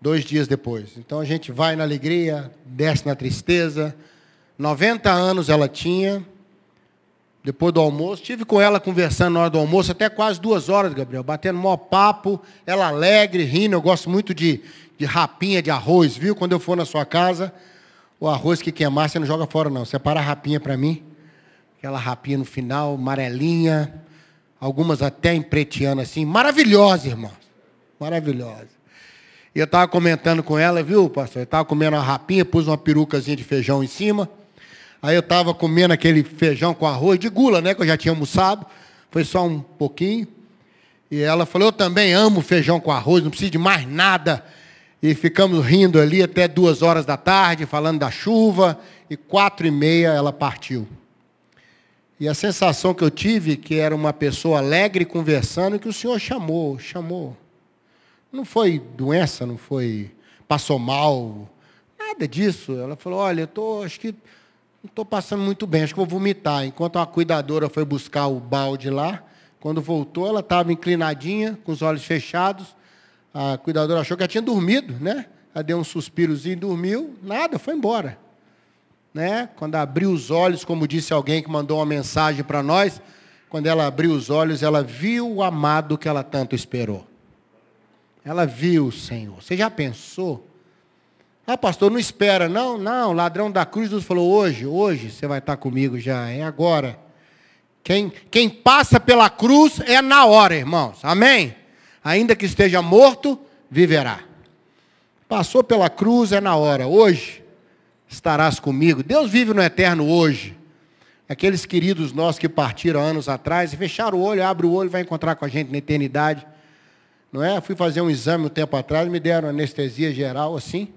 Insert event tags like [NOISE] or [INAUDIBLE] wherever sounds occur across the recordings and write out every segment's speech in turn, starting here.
dois dias depois. Então a gente vai na alegria, desce na tristeza. 90 anos ela tinha, depois do almoço. Tive com ela conversando na hora do almoço, até quase duas horas, Gabriel, batendo maior papo, ela alegre, rindo. Eu gosto muito de, de rapinha de arroz, viu? Quando eu for na sua casa, o arroz que queimar, você não joga fora, não. Separa a rapinha para mim. Aquela rapinha no final, amarelinha. Algumas até empreteando assim. Maravilhosa, irmão. Maravilhosa. E eu estava comentando com ela, viu, pastor? Eu estava comendo uma rapinha, pus uma perucazinha de feijão em cima. Aí eu estava comendo aquele feijão com arroz de gula, né? Que eu já tinha almoçado. Foi só um pouquinho. E ela falou, eu também amo feijão com arroz, não preciso de mais nada. E ficamos rindo ali até duas horas da tarde, falando da chuva. E quatro e meia ela partiu. E a sensação que eu tive, que era uma pessoa alegre conversando, que o Senhor chamou, chamou. Não foi doença, não foi, passou mal, nada disso. Ela falou, olha, eu tô, acho que não estou passando muito bem, acho que vou vomitar. Enquanto a cuidadora foi buscar o balde lá, quando voltou, ela estava inclinadinha, com os olhos fechados. A cuidadora achou que ela tinha dormido, né? Ela deu um suspirozinho, dormiu, nada, foi embora. Né? Quando abriu os olhos, como disse alguém que mandou uma mensagem para nós, quando ela abriu os olhos, ela viu o amado que ela tanto esperou. Ela viu o Senhor. Você já pensou ah, pastor, não espera. Não, não, ladrão da cruz Deus falou, hoje, hoje você vai estar comigo já, é agora. Quem, quem passa pela cruz é na hora, irmãos. Amém? Ainda que esteja morto, viverá. Passou pela cruz é na hora. Hoje estarás comigo. Deus vive no eterno hoje. Aqueles queridos nossos que partiram anos atrás, fecharam o olho, abre o olho, vai encontrar com a gente na eternidade. Não é? Fui fazer um exame um tempo atrás, me deram anestesia geral assim.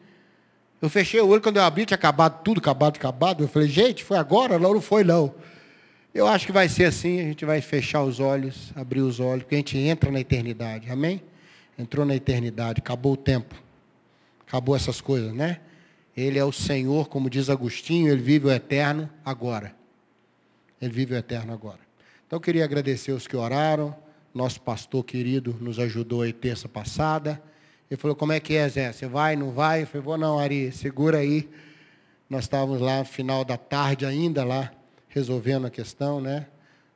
Eu fechei o olho, quando eu abri, tinha acabado tudo, acabado, acabado. Eu falei, gente, foi agora? Não, não foi não. Eu acho que vai ser assim, a gente vai fechar os olhos, abrir os olhos, porque a gente entra na eternidade, amém? Entrou na eternidade, acabou o tempo. Acabou essas coisas, né? Ele é o Senhor, como diz Agostinho, ele vive o eterno agora. Ele vive o eterno agora. Então eu queria agradecer os que oraram. Nosso pastor querido nos ajudou aí terça passada. Ele falou, como é que é, Zé? Você vai, não vai? Eu falei, vou não, Ari, segura aí. Nós estávamos lá no final da tarde ainda, lá, resolvendo a questão, né?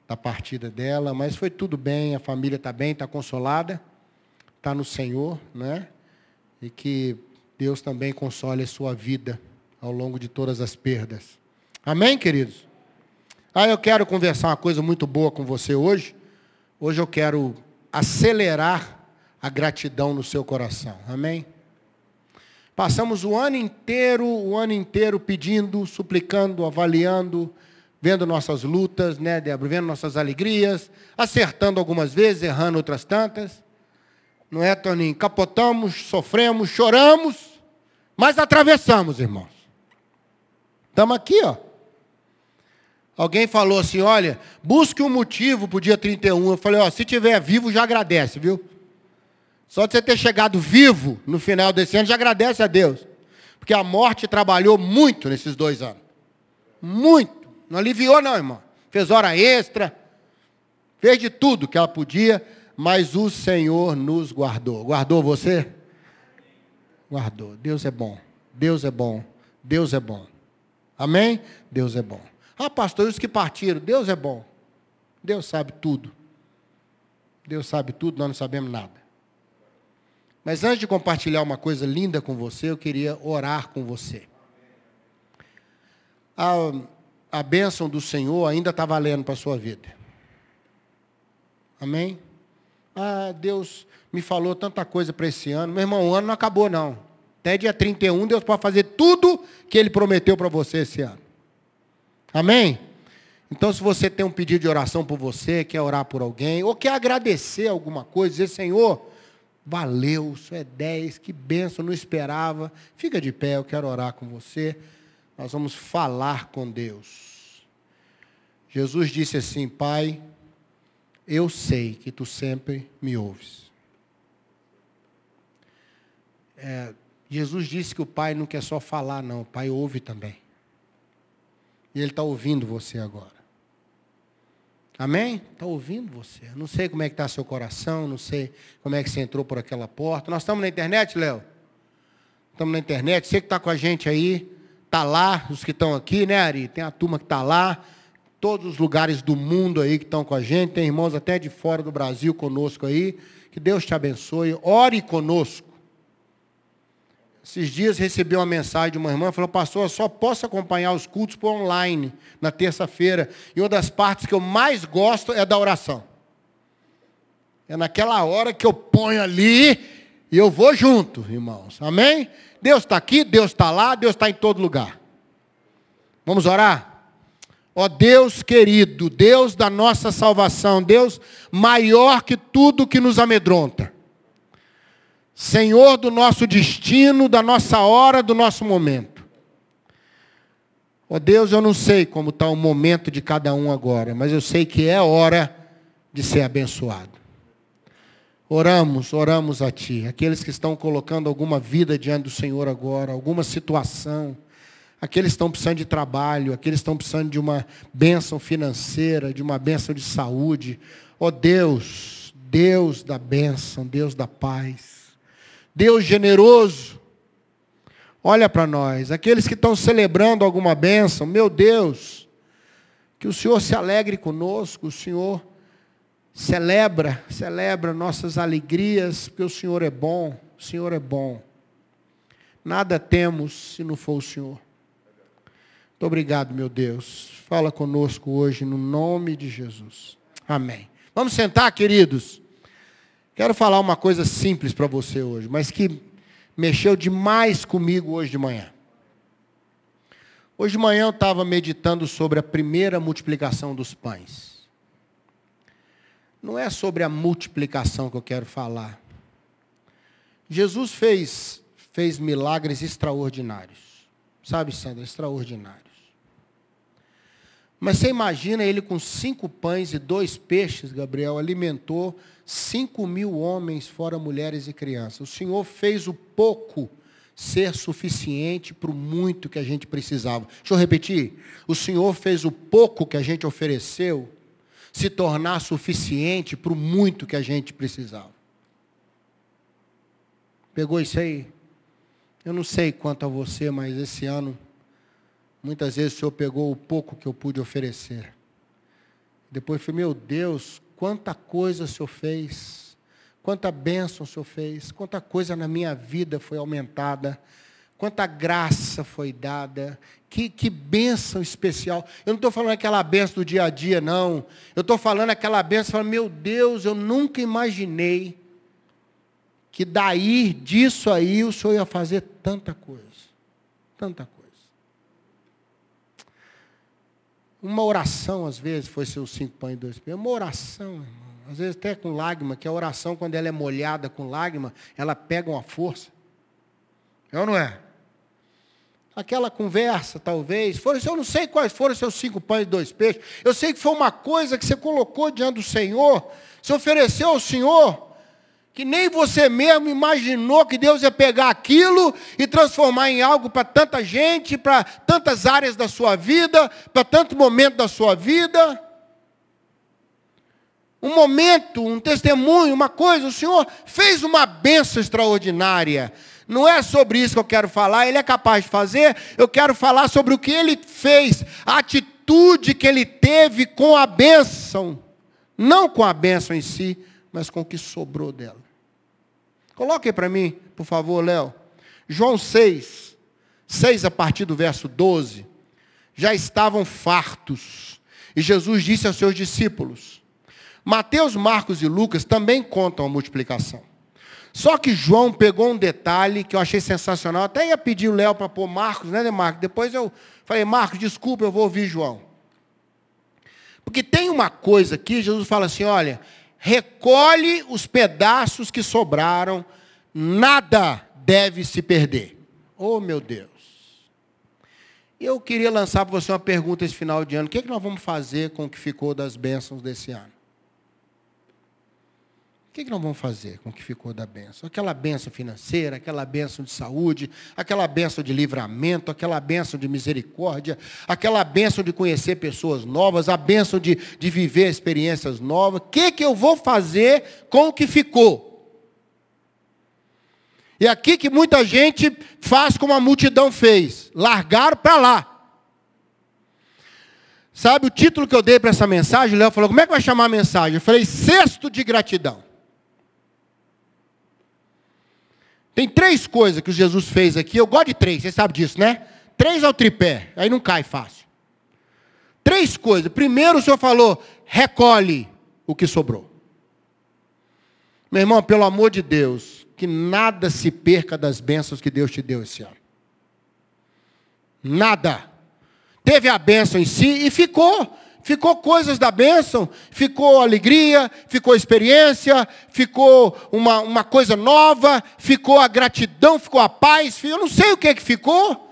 Da partida dela, mas foi tudo bem, a família está bem, está consolada, está no Senhor, né? E que Deus também console a sua vida ao longo de todas as perdas. Amém, queridos? Ah, eu quero conversar uma coisa muito boa com você hoje. Hoje eu quero acelerar a gratidão no seu coração. Amém? Passamos o ano inteiro, o ano inteiro pedindo, suplicando, avaliando, vendo nossas lutas, né, Débora? Vendo nossas alegrias, acertando algumas vezes, errando outras tantas. Não é, Toninho? Capotamos, sofremos, choramos, mas atravessamos, irmãos. Estamos aqui, ó. Alguém falou assim, olha, busque um motivo para o dia 31. Eu falei, ó, se tiver vivo, já agradece, viu? Só de você ter chegado vivo no final desse ano, já agradece a Deus. Porque a morte trabalhou muito nesses dois anos. Muito. Não aliviou, não, irmão. Fez hora extra. Fez de tudo que ela podia, mas o Senhor nos guardou. Guardou você? Guardou. Deus é bom. Deus é bom. Deus é bom. Amém? Deus é bom. Ah, pastor, os que partiram, Deus é bom. Deus sabe tudo. Deus sabe tudo, nós não sabemos nada. Mas antes de compartilhar uma coisa linda com você, eu queria orar com você. A, a bênção do Senhor ainda está valendo para a sua vida. Amém? Ah, Deus me falou tanta coisa para esse ano. Meu irmão, o ano não acabou, não. Até dia 31, Deus pode fazer tudo que Ele prometeu para você esse ano. Amém? Então, se você tem um pedido de oração por você, quer orar por alguém, ou quer agradecer alguma coisa, dizer, Senhor, Valeu, isso é 10, que benção, não esperava. Fica de pé, eu quero orar com você. Nós vamos falar com Deus. Jesus disse assim: Pai, eu sei que tu sempre me ouves. É, Jesus disse que o Pai não quer só falar, não, o Pai ouve também. E Ele está ouvindo você agora. Amém? Está ouvindo você. Não sei como é que está seu coração, não sei como é que você entrou por aquela porta. Nós estamos na internet, Léo? estamos na internet, você que está com a gente aí, está lá, os que estão aqui, né, Ari? Tem a turma que está lá, todos os lugares do mundo aí que estão com a gente, tem irmãos até de fora do Brasil conosco aí. Que Deus te abençoe. Ore conosco. Esses dias recebi uma mensagem de uma irmã, falou, pastor, eu só posso acompanhar os cultos por online, na terça-feira. E uma das partes que eu mais gosto é da oração. É naquela hora que eu ponho ali e eu vou junto, irmãos. Amém? Deus está aqui, Deus está lá, Deus está em todo lugar. Vamos orar? Ó Deus querido, Deus da nossa salvação, Deus maior que tudo que nos amedronta. Senhor do nosso destino, da nossa hora, do nosso momento. Ó Deus, eu não sei como está o momento de cada um agora, mas eu sei que é hora de ser abençoado. Oramos, oramos a Ti. Aqueles que estão colocando alguma vida diante do Senhor agora, alguma situação. Aqueles que estão precisando de trabalho, aqueles que estão precisando de uma bênção financeira, de uma bênção de saúde. Ó oh Deus, Deus da bênção, Deus da paz. Deus generoso. Olha para nós, aqueles que estão celebrando alguma bênção, meu Deus, que o Senhor se alegre conosco, o Senhor Celebra, celebra nossas alegrias, porque o Senhor é bom, o Senhor é bom. Nada temos se não for o Senhor. Muito obrigado, meu Deus. Fala conosco hoje no nome de Jesus. Amém. Vamos sentar, queridos. Quero falar uma coisa simples para você hoje, mas que mexeu demais comigo hoje de manhã. Hoje de manhã eu estava meditando sobre a primeira multiplicação dos pães. Não é sobre a multiplicação que eu quero falar. Jesus fez, fez milagres extraordinários. Sabe, Sandra? Extraordinários. Mas você imagina ele com cinco pães e dois peixes, Gabriel, alimentou cinco mil homens, fora mulheres e crianças. O Senhor fez o pouco ser suficiente para o muito que a gente precisava. Deixa eu repetir. O Senhor fez o pouco que a gente ofereceu se tornar suficiente para o muito que a gente precisava. Pegou isso aí? Eu não sei quanto a você, mas esse ano, muitas vezes o Senhor pegou o pouco que eu pude oferecer. Depois foi, meu Deus, quanta coisa o Senhor fez, quanta bênção o Senhor fez, quanta coisa na minha vida foi aumentada quanta graça foi dada, que, que bênção especial. Eu não estou falando aquela bênção do dia a dia, não. Eu estou falando aquela bênção, falando, meu Deus, eu nunca imaginei que daí, disso aí, o Senhor ia fazer tanta coisa. Tanta coisa. Uma oração, às vezes, foi seus cinco pães e dois pães. Uma oração, irmão. Às vezes até com lágrima, que a oração, quando ela é molhada com lágrima, ela pega uma força. É ou não é? aquela conversa, talvez. Foram, eu não sei quais foram seus cinco pães e dois peixes. Eu sei que foi uma coisa que você colocou diante do Senhor, se ofereceu ao Senhor, que nem você mesmo imaginou que Deus ia pegar aquilo e transformar em algo para tanta gente, para tantas áreas da sua vida, para tanto momento da sua vida. Um momento, um testemunho, uma coisa, o Senhor fez uma benção extraordinária. Não é sobre isso que eu quero falar, ele é capaz de fazer. Eu quero falar sobre o que ele fez, a atitude que ele teve com a bênção. Não com a bênção em si, mas com o que sobrou dela. Coloque para mim, por favor, Léo. João 6, 6 a partir do verso 12. Já estavam fartos. E Jesus disse aos seus discípulos. Mateus, Marcos e Lucas também contam a multiplicação. Só que João pegou um detalhe que eu achei sensacional. Até ia pedir o Léo para pôr Marcos, né, Marcos? Depois eu falei, Marcos, desculpa, eu vou ouvir João. Porque tem uma coisa aqui, Jesus fala assim: olha, recolhe os pedaços que sobraram, nada deve se perder. Oh, meu Deus. Eu queria lançar para você uma pergunta esse final de ano: o que, é que nós vamos fazer com o que ficou das bênçãos desse ano? Que, que nós vamos fazer com o que ficou da benção? Aquela benção financeira, aquela benção de saúde, aquela benção de livramento, aquela benção de misericórdia, aquela benção de conhecer pessoas novas, a benção de, de viver experiências novas. O que, que eu vou fazer com o que ficou? E aqui que muita gente faz como a multidão fez: largar para lá. Sabe o título que eu dei para essa mensagem? O Léo falou: como é que vai chamar a mensagem? Eu falei: cesto de gratidão. Tem três coisas que Jesus fez aqui. Eu gosto de três, você sabe disso, né? Três ao tripé, aí não cai fácil. Três coisas. Primeiro, o Senhor falou: recolhe o que sobrou. Meu irmão, pelo amor de Deus, que nada se perca das bênçãos que Deus te deu esse ano. Nada. Teve a bênção em si e ficou. Ficou coisas da bênção, ficou alegria, ficou experiência, ficou uma, uma coisa nova, ficou a gratidão, ficou a paz. Eu não sei o que, que ficou.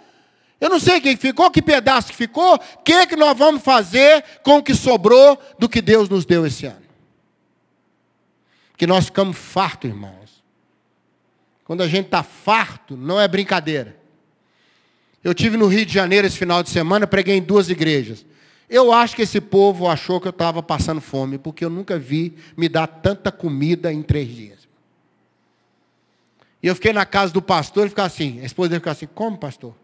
Eu não sei o que ficou, que pedaço que ficou, o que, que nós vamos fazer com o que sobrou do que Deus nos deu esse ano. Que nós ficamos fartos, irmãos. Quando a gente está farto, não é brincadeira. Eu tive no Rio de Janeiro esse final de semana, preguei em duas igrejas. Eu acho que esse povo achou que eu estava passando fome, porque eu nunca vi me dar tanta comida em três dias. E eu fiquei na casa do pastor e ficava assim, a esposa dele ficava assim, como pastor?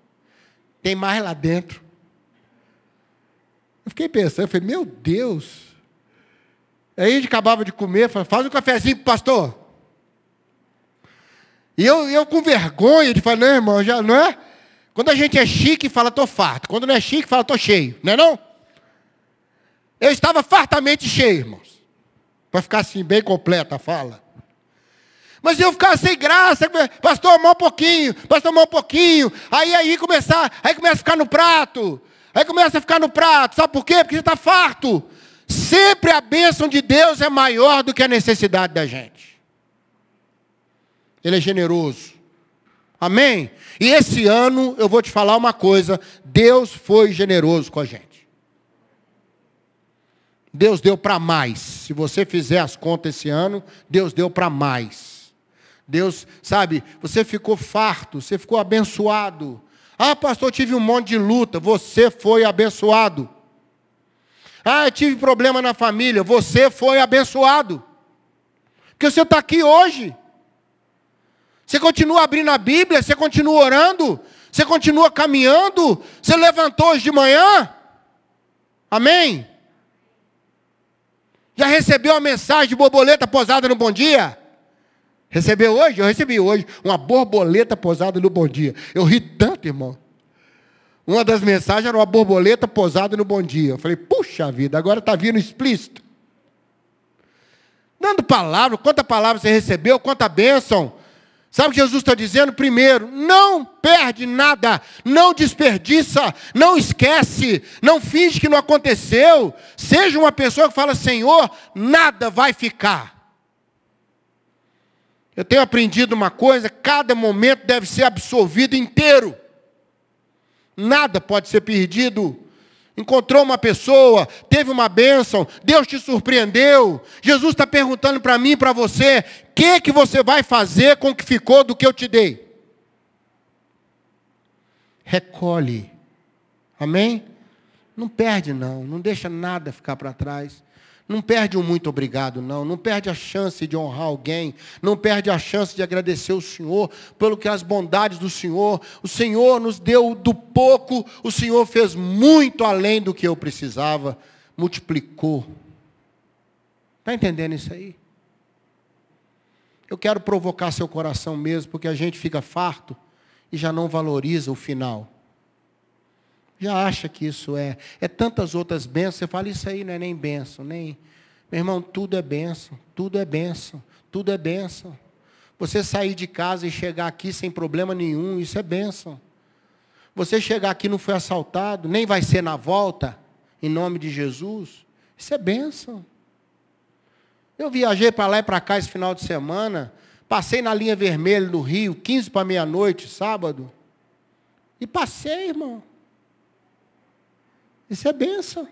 Tem mais lá dentro. Eu fiquei pensando, eu falei, meu Deus. Aí a gente acabava de comer, falei, faz um cafezinho para pastor. E eu, eu com vergonha de falar, não, irmão, já não é? Quando a gente é chique, fala, estou farto. Quando não é chique, fala, estou cheio. Não é não? Eu estava fartamente cheio, irmãos. Para ficar assim, bem completa a fala. Mas eu ficava sem graça, pastor, mais um pouquinho, pastor, mais um pouquinho. Aí aí começar, aí começa a ficar no prato. Aí começa a ficar no prato. Sabe por quê? Porque você está farto. Sempre a bênção de Deus é maior do que a necessidade da gente. Ele é generoso. Amém? E esse ano eu vou te falar uma coisa: Deus foi generoso com a gente. Deus deu para mais. Se você fizer as contas esse ano, Deus deu para mais. Deus, sabe, você ficou farto, você ficou abençoado. Ah, pastor, tive um monte de luta. Você foi abençoado. Ah, eu tive problema na família. Você foi abençoado. Porque você está aqui hoje. Você continua abrindo a Bíblia, você continua orando, você continua caminhando, você levantou hoje de manhã. Amém? Já recebeu a mensagem de borboleta posada no bom dia? Recebeu hoje? Eu recebi hoje uma borboleta posada no bom dia. Eu ri tanto, irmão. Uma das mensagens era uma borboleta posada no bom dia. Eu falei, puxa vida, agora está vindo explícito. Dando palavra, quanta palavra você recebeu, quanta bênção. Sabe o que Jesus está dizendo? Primeiro, não perde nada, não desperdiça, não esquece, não finge que não aconteceu. Seja uma pessoa que fala, Senhor, nada vai ficar. Eu tenho aprendido uma coisa: cada momento deve ser absorvido inteiro. Nada pode ser perdido. Encontrou uma pessoa, teve uma bênção, Deus te surpreendeu. Jesus está perguntando para mim e para você: o que, que você vai fazer com o que ficou do que eu te dei? Recolhe. Amém? Não perde, não. Não deixa nada ficar para trás. Não perde um muito obrigado, não. Não perde a chance de honrar alguém. Não perde a chance de agradecer o Senhor pelo que as bondades do Senhor. O Senhor nos deu do pouco, o Senhor fez muito além do que eu precisava. Multiplicou. Está entendendo isso aí? Eu quero provocar seu coração mesmo, porque a gente fica farto e já não valoriza o final. Já acha que isso é. É tantas outras bênçãos. Você fala, isso aí não é nem bênção, nem. Meu irmão, tudo é bênção, tudo é bênção, tudo é bênção. Você sair de casa e chegar aqui sem problema nenhum, isso é bênção. Você chegar aqui não foi assaltado, nem vai ser na volta, em nome de Jesus, isso é bênção. Eu viajei para lá e para cá esse final de semana, passei na linha vermelha no Rio, 15 para meia-noite, sábado, e passei, irmão. Isso é benção.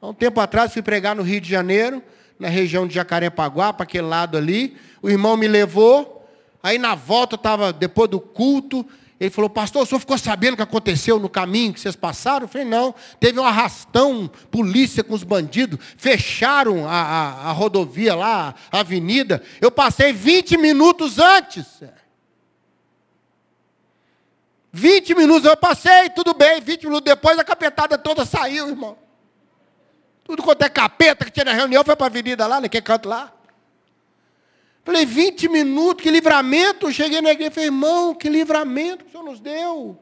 Há um tempo atrás fui pregar no Rio de Janeiro, na região de Jacarepaguá, para aquele lado ali. O irmão me levou. Aí na volta estava, depois do culto, Ele falou, pastor, o senhor ficou sabendo o que aconteceu no caminho que vocês passaram? Eu falei, não. Teve um arrastão, polícia com os bandidos, fecharam a, a, a rodovia lá, a avenida. Eu passei 20 minutos antes. 20 minutos eu passei, tudo bem. 20 minutos depois a capetada toda saiu, irmão. Tudo quanto é capeta que tinha na reunião foi para a avenida lá, naquele canto lá. Falei, 20 minutos, que livramento. Cheguei na igreja e falei, irmão, que livramento que o Senhor nos deu.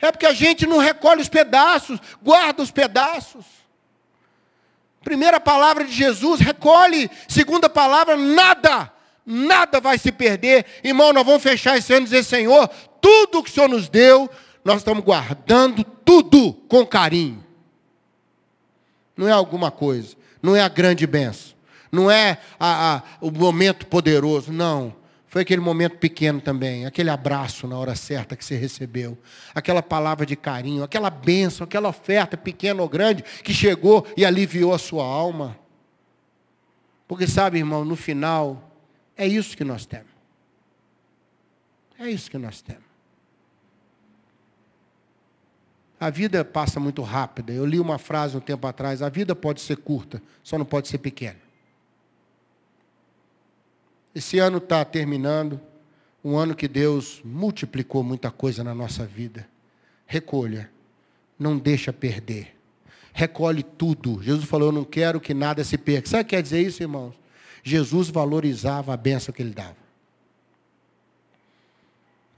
É porque a gente não recolhe os pedaços, guarda os pedaços. Primeira palavra de Jesus, recolhe. Segunda palavra, nada, nada vai se perder. Irmão, nós vamos fechar esse ano e dizer, Senhor, tudo que o Senhor nos deu, nós estamos guardando tudo com carinho. Não é alguma coisa, não é a grande benção não é a, a, o momento poderoso, não. Foi aquele momento pequeno também, aquele abraço na hora certa que você recebeu, aquela palavra de carinho, aquela bênção, aquela oferta pequena ou grande que chegou e aliviou a sua alma. Porque sabe, irmão, no final, é isso que nós temos. É isso que nós temos. A vida passa muito rápida. Eu li uma frase um tempo atrás: a vida pode ser curta, só não pode ser pequena. Esse ano está terminando, um ano que Deus multiplicou muita coisa na nossa vida. Recolha, não deixa perder. Recolhe tudo. Jesus falou: Eu não quero que nada se perca. Sabe o que quer dizer isso, irmãos? Jesus valorizava a bênção que ele dava.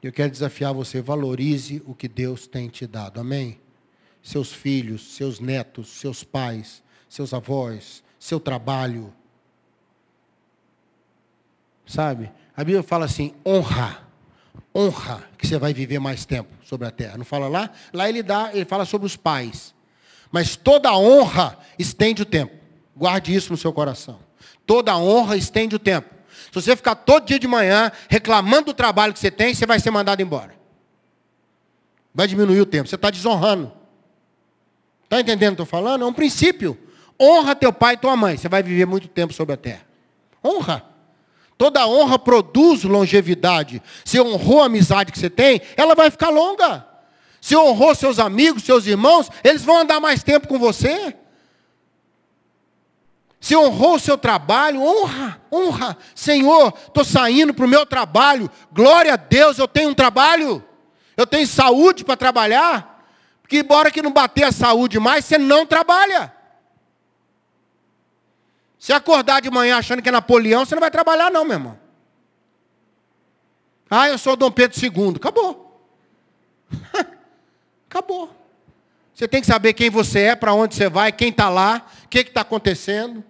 Eu quero desafiar você, valorize o que Deus tem te dado. Amém? Seus filhos, seus netos, seus pais, seus avós, seu trabalho, Sabe? A Bíblia fala assim: honra. Honra que você vai viver mais tempo sobre a terra. Não fala lá? Lá ele dá, ele fala sobre os pais. Mas toda honra estende o tempo. Guarde isso no seu coração. Toda honra estende o tempo. Se você ficar todo dia de manhã reclamando do trabalho que você tem, você vai ser mandado embora. Vai diminuir o tempo. Você está desonrando. Está entendendo o que estou falando? É um princípio. Honra teu pai e tua mãe. Você vai viver muito tempo sobre a terra. Honra. Toda honra produz longevidade. Se honrou a amizade que você tem, ela vai ficar longa. Se honrou seus amigos, seus irmãos, eles vão andar mais tempo com você. Se honrou o seu trabalho, honra, honra. Senhor, estou saindo para o meu trabalho. Glória a Deus, eu tenho um trabalho. Eu tenho saúde para trabalhar. Porque embora que não bater a saúde mais, você não trabalha. Se acordar de manhã achando que é Napoleão, você não vai trabalhar não, meu irmão. Ah, eu sou Dom Pedro II. Acabou. [LAUGHS] Acabou. Você tem que saber quem você é, para onde você vai, quem está lá, o que está acontecendo.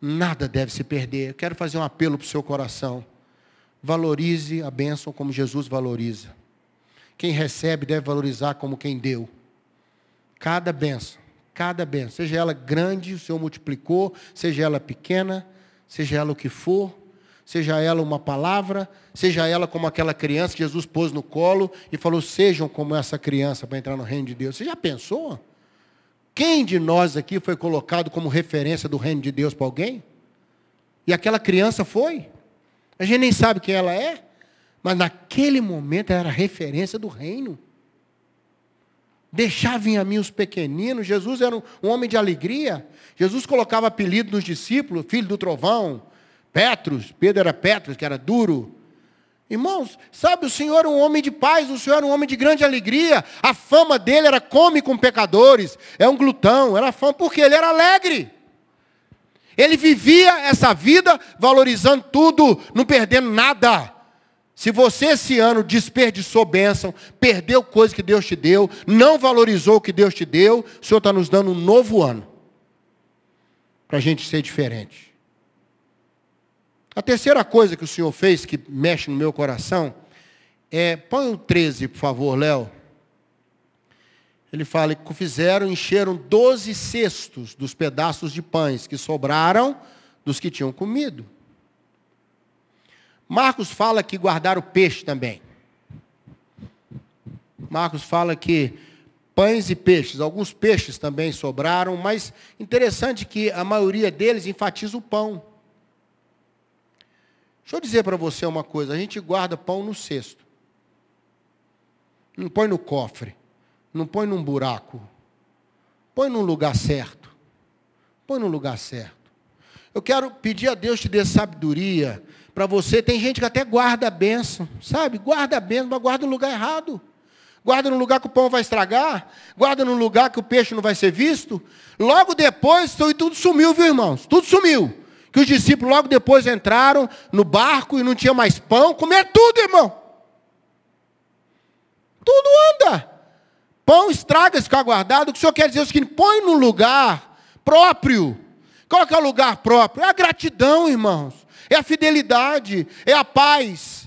Nada deve se perder. Eu quero fazer um apelo para o seu coração. Valorize a bênção como Jesus valoriza. Quem recebe deve valorizar como quem deu. Cada bênção cada bênção. Seja ela grande, o Senhor multiplicou, seja ela pequena, seja ela o que for, seja ela uma palavra, seja ela como aquela criança que Jesus pôs no colo e falou: sejam como essa criança para entrar no reino de Deus. Você já pensou? Quem de nós aqui foi colocado como referência do reino de Deus para alguém? E aquela criança foi? A gente nem sabe quem ela é, mas naquele momento era referência do reino. Deixar vir a mim os pequeninos. Jesus era um, homem de alegria. Jesus colocava apelido nos discípulos, filho do trovão, Petros, Pedro era Petros, que era duro. Irmãos, sabe, o Senhor era um homem de paz, o Senhor era um homem de grande alegria. A fama dele era come com pecadores, é um glutão, era fama porque ele era alegre. Ele vivia essa vida valorizando tudo, não perdendo nada. Se você esse ano desperdiçou bênção, perdeu coisa que Deus te deu, não valorizou o que Deus te deu, o Senhor está nos dando um novo ano. Para a gente ser diferente. A terceira coisa que o Senhor fez, que mexe no meu coração, é. Põe o 13, por favor, Léo. Ele fala que fizeram, encheram 12 cestos dos pedaços de pães que sobraram dos que tinham comido. Marcos fala que guardaram peixe também. Marcos fala que pães e peixes, alguns peixes também sobraram, mas interessante que a maioria deles enfatiza o pão. Deixa eu dizer para você uma coisa: a gente guarda pão no cesto. Não põe no cofre. Não põe num buraco. Põe num lugar certo. Põe no lugar certo. Eu quero pedir a Deus te dê sabedoria para você. Tem gente que até guarda a bênção, sabe? Guarda a bênção, mas guarda no lugar errado. Guarda no lugar que o pão vai estragar. Guarda no lugar que o peixe não vai ser visto. Logo depois, tudo sumiu, viu, irmãos? Tudo sumiu. Que os discípulos logo depois entraram no barco e não tinha mais pão. Comer tudo, irmão. Tudo anda. Pão estraga ficar guardado. O que o Senhor quer dizer é o seguinte: põe no lugar próprio. Qual é o lugar próprio? É a gratidão, irmãos. É a fidelidade. É a paz.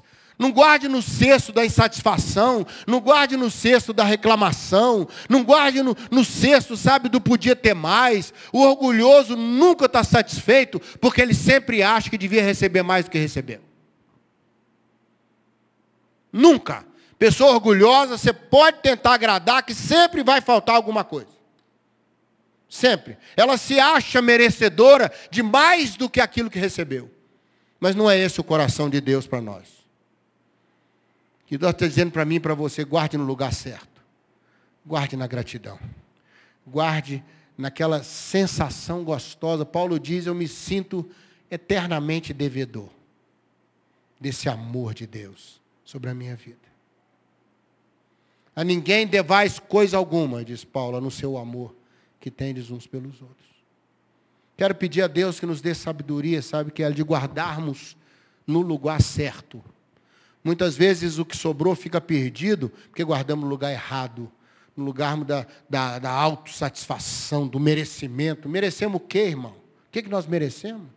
Não guarde no cesto da insatisfação, não guarde no cesto da reclamação, não guarde no, no cesto, sabe, do podia ter mais. O orgulhoso nunca está satisfeito, porque ele sempre acha que devia receber mais do que recebeu. Nunca. Pessoa orgulhosa, você pode tentar agradar, que sempre vai faltar alguma coisa. Sempre. Ela se acha merecedora de mais do que aquilo que recebeu. Mas não é esse o coração de Deus para nós. Que Deus está dizendo para mim e para você, guarde no lugar certo. Guarde na gratidão. Guarde naquela sensação gostosa. Paulo diz, eu me sinto eternamente devedor desse amor de Deus sobre a minha vida. A ninguém devais coisa alguma, diz Paulo, no seu amor que tendes uns pelos outros. Quero pedir a Deus que nos dê sabedoria, sabe, que é de guardarmos no lugar certo. Muitas vezes o que sobrou fica perdido porque guardamos no lugar errado, no lugar da, da, da autossatisfação, do merecimento. Merecemos o quê, irmão? O que, que nós merecemos?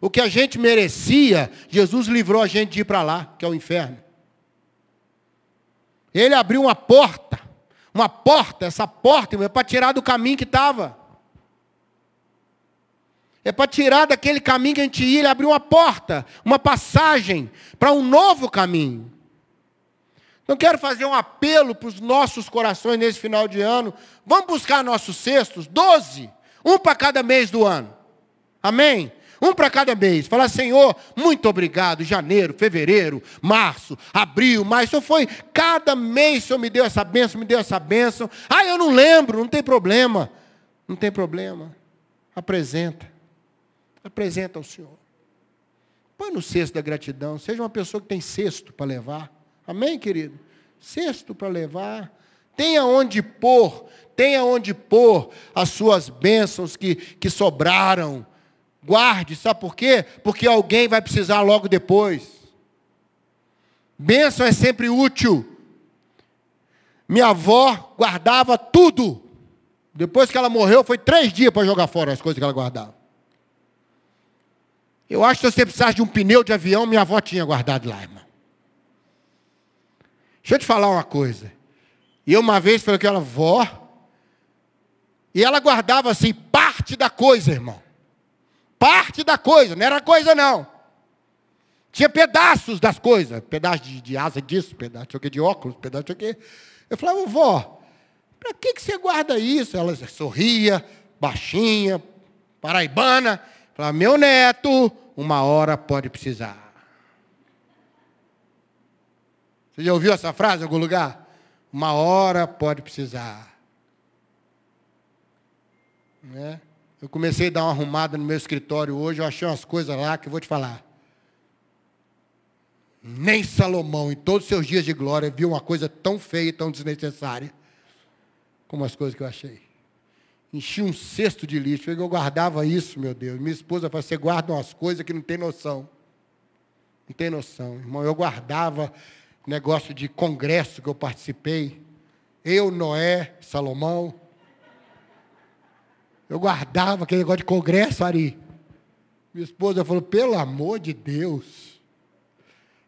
O que a gente merecia, Jesus livrou a gente de ir para lá, que é o inferno. Ele abriu uma porta, uma porta, essa porta é para tirar do caminho que estava. É para tirar daquele caminho que a gente ia, ele abriu uma porta, uma passagem para um novo caminho. Então quero fazer um apelo para os nossos corações nesse final de ano. Vamos buscar nossos cestos, doze, um para cada mês do ano. Amém? Um para cada mês. Falar, Senhor, muito obrigado. Janeiro, fevereiro, março, abril, maio. Senhor foi cada mês, Senhor me deu essa bênção, me deu essa bênção. Ah, eu não lembro, não tem problema. Não tem problema. Apresenta. Apresenta ao Senhor. Põe no cesto da gratidão. Seja uma pessoa que tem cesto para levar. Amém, querido? Cesto para levar. Tenha onde pôr. Tenha onde pôr as suas bênçãos que, que sobraram Guarde, sabe por quê? Porque alguém vai precisar logo depois. Bênção é sempre útil. Minha avó guardava tudo. Depois que ela morreu, foi três dias para jogar fora as coisas que ela guardava. Eu acho que se você precisasse de um pneu de avião, minha avó tinha guardado lá, irmão. Deixa eu te falar uma coisa. Eu uma vez falei com ela, vó, e ela guardava assim, parte da coisa, irmão parte da coisa, não era coisa não. Tinha pedaços das coisas, pedaço de, de asa disso, pedaço de, de óculos, pedaço de quê. Eu falava, vó, para que, que você guarda isso? Ela sorria, baixinha, paraibana. Falava, meu neto, uma hora pode precisar. Você já ouviu essa frase em algum lugar? Uma hora pode precisar. Né? Eu comecei a dar uma arrumada no meu escritório hoje, eu achei umas coisas lá que eu vou te falar. Nem Salomão, em todos os seus dias de glória, viu uma coisa tão feia e tão desnecessária como as coisas que eu achei. Enchi um cesto de lixo. Eu guardava isso, meu Deus. Minha esposa falou: você guarda umas coisas que não tem noção. Não tem noção, irmão. Eu guardava negócio de congresso que eu participei. Eu, Noé, Salomão. Eu guardava aquele negócio de congresso, Ari. Minha esposa falou, pelo amor de Deus.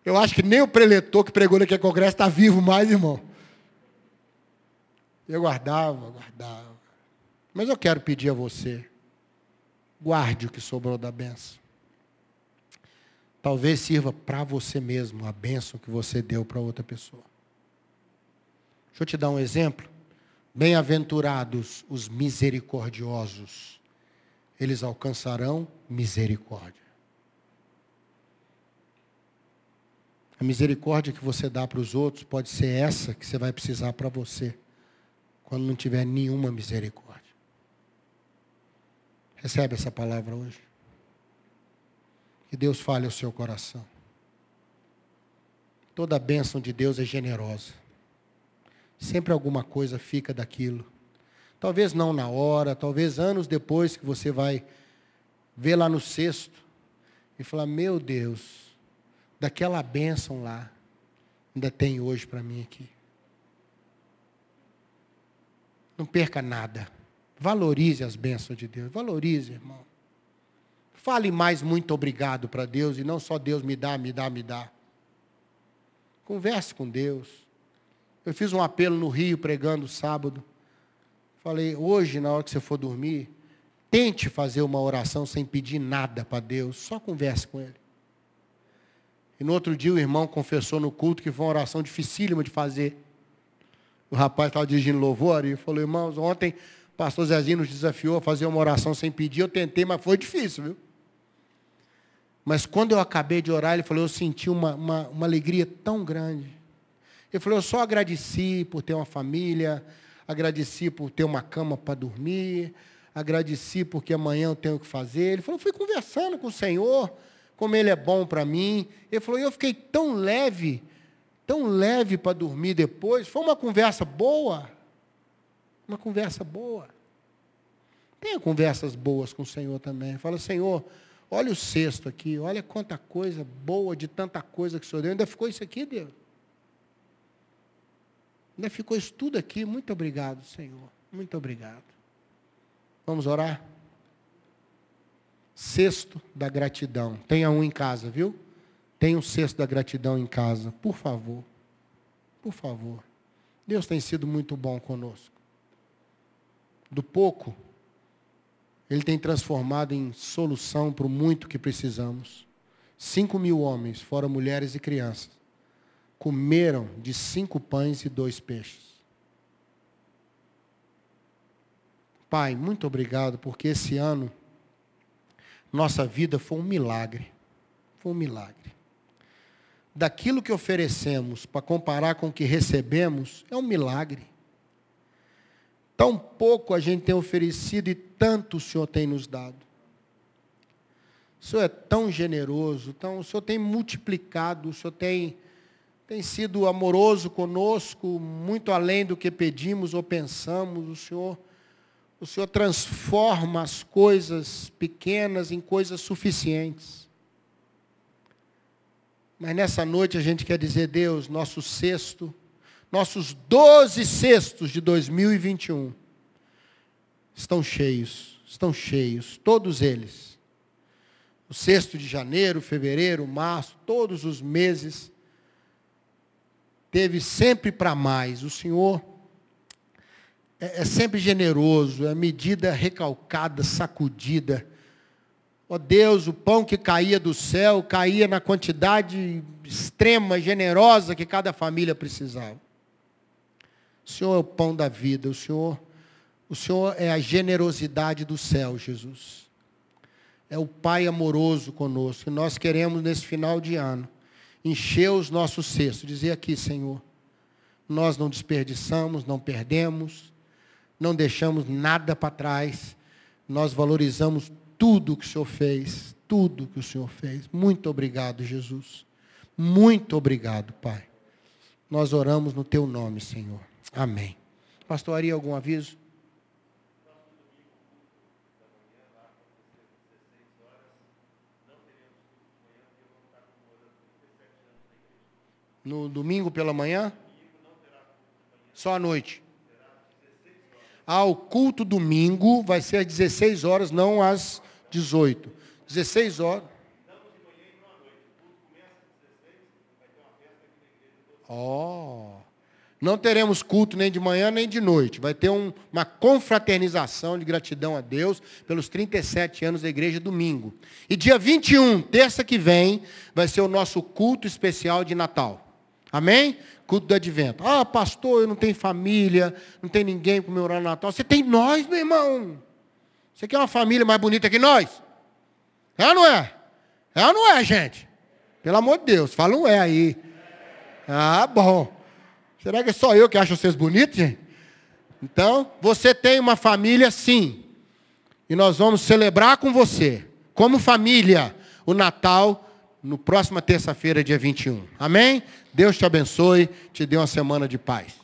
Eu acho que nem o preletor que pregou naquele congresso está vivo mais, irmão. Eu guardava, guardava. Mas eu quero pedir a você, guarde o que sobrou da benção. Talvez sirva para você mesmo a benção que você deu para outra pessoa. Deixa eu te dar um exemplo. Bem-aventurados os misericordiosos, eles alcançarão misericórdia. A misericórdia que você dá para os outros pode ser essa que você vai precisar para você, quando não tiver nenhuma misericórdia. Recebe essa palavra hoje. Que Deus fale ao seu coração. Toda bênção de Deus é generosa. Sempre alguma coisa fica daquilo. Talvez não na hora, talvez anos depois que você vai ver lá no cesto e falar: Meu Deus, daquela bênção lá, ainda tem hoje para mim aqui. Não perca nada. Valorize as bênçãos de Deus. Valorize, irmão. Fale mais muito obrigado para Deus e não só Deus me dá, me dá, me dá. Converse com Deus. Eu fiz um apelo no Rio pregando sábado. Falei, hoje, na hora que você for dormir, tente fazer uma oração sem pedir nada para Deus, só converse com Ele. E no outro dia o irmão confessou no culto que foi uma oração dificílima de fazer. O rapaz estava dirigindo louvor e falou, irmãos, ontem pastor Zezinho nos desafiou a fazer uma oração sem pedir, eu tentei, mas foi difícil, viu? Mas quando eu acabei de orar, ele falou, eu senti uma, uma, uma alegria tão grande. Ele falou, eu só agradeci por ter uma família, agradeci por ter uma cama para dormir, agradeci porque amanhã eu tenho que fazer. Ele falou, fui conversando com o Senhor, como Ele é bom para mim. Ele falou, eu fiquei tão leve, tão leve para dormir depois. Foi uma conversa boa. Uma conversa boa. Tenha conversas boas com o Senhor também. Fala, Senhor, Olha o cesto aqui, olha quanta coisa boa de tanta coisa que o Senhor deu. Ainda ficou isso aqui, Deus? Ainda ficou isso tudo aqui. Muito obrigado, Senhor. Muito obrigado. Vamos orar? Cesto da gratidão. Tenha um em casa, viu? Tenha um cesto da gratidão em casa. Por favor. Por favor. Deus tem sido muito bom conosco. Do pouco ele tem transformado em solução para o muito que precisamos. Cinco mil homens, fora mulheres e crianças, comeram de cinco pães e dois peixes. Pai, muito obrigado, porque esse ano nossa vida foi um milagre. Foi um milagre. Daquilo que oferecemos para comparar com o que recebemos, é um milagre. Tão pouco a gente tem oferecido e tanto o Senhor tem nos dado. O Senhor é tão generoso, tão, o Senhor tem multiplicado, o Senhor tem, tem sido amoroso conosco, muito além do que pedimos ou pensamos. O Senhor, o Senhor transforma as coisas pequenas em coisas suficientes. Mas nessa noite a gente quer dizer, Deus, nosso sexto nossos 12 cestos de 2021 estão cheios, estão cheios, todos eles. O sexto de janeiro, fevereiro, março, todos os meses, teve sempre para mais. O Senhor é, é, sempre generoso, é medida recalcada, sacudida. Ó oh Deus, o pão que caía do céu caía na quantidade extrema, generosa que cada família precisava. O Senhor é o pão da vida, o Senhor, o Senhor é a generosidade do céu, Jesus. É o Pai amoroso conosco. E nós queremos, nesse final de ano, encher os nossos cestos. Dizer aqui, Senhor, nós não desperdiçamos, não perdemos, não deixamos nada para trás. Nós valorizamos tudo que o Senhor fez, tudo que o Senhor fez. Muito obrigado, Jesus. Muito obrigado, Pai. Nós oramos no teu nome, Senhor. Amém. Pastor, haria algum aviso? No domingo pela manhã? Só à noite. Ah, o culto domingo vai ser às 16 horas, não às 18. 16 horas. Ó. Oh. Não teremos culto nem de manhã nem de noite. Vai ter um, uma confraternização de gratidão a Deus pelos 37 anos da igreja domingo. E dia 21, terça que vem, vai ser o nosso culto especial de Natal. Amém? Culto do advento. Ah, pastor, eu não tenho família, não tem ninguém para me orar no Natal. Você tem nós, meu irmão. Você quer uma família mais bonita que nós? É ou não é? É ou não é, gente? Pelo amor de Deus, fala um é aí. Ah, bom. Será que é só eu que acho vocês bonitos, gente? Então, você tem uma família sim. E nós vamos celebrar com você, como família, o Natal no próxima terça-feira, dia 21. Amém? Deus te abençoe, te dê uma semana de paz.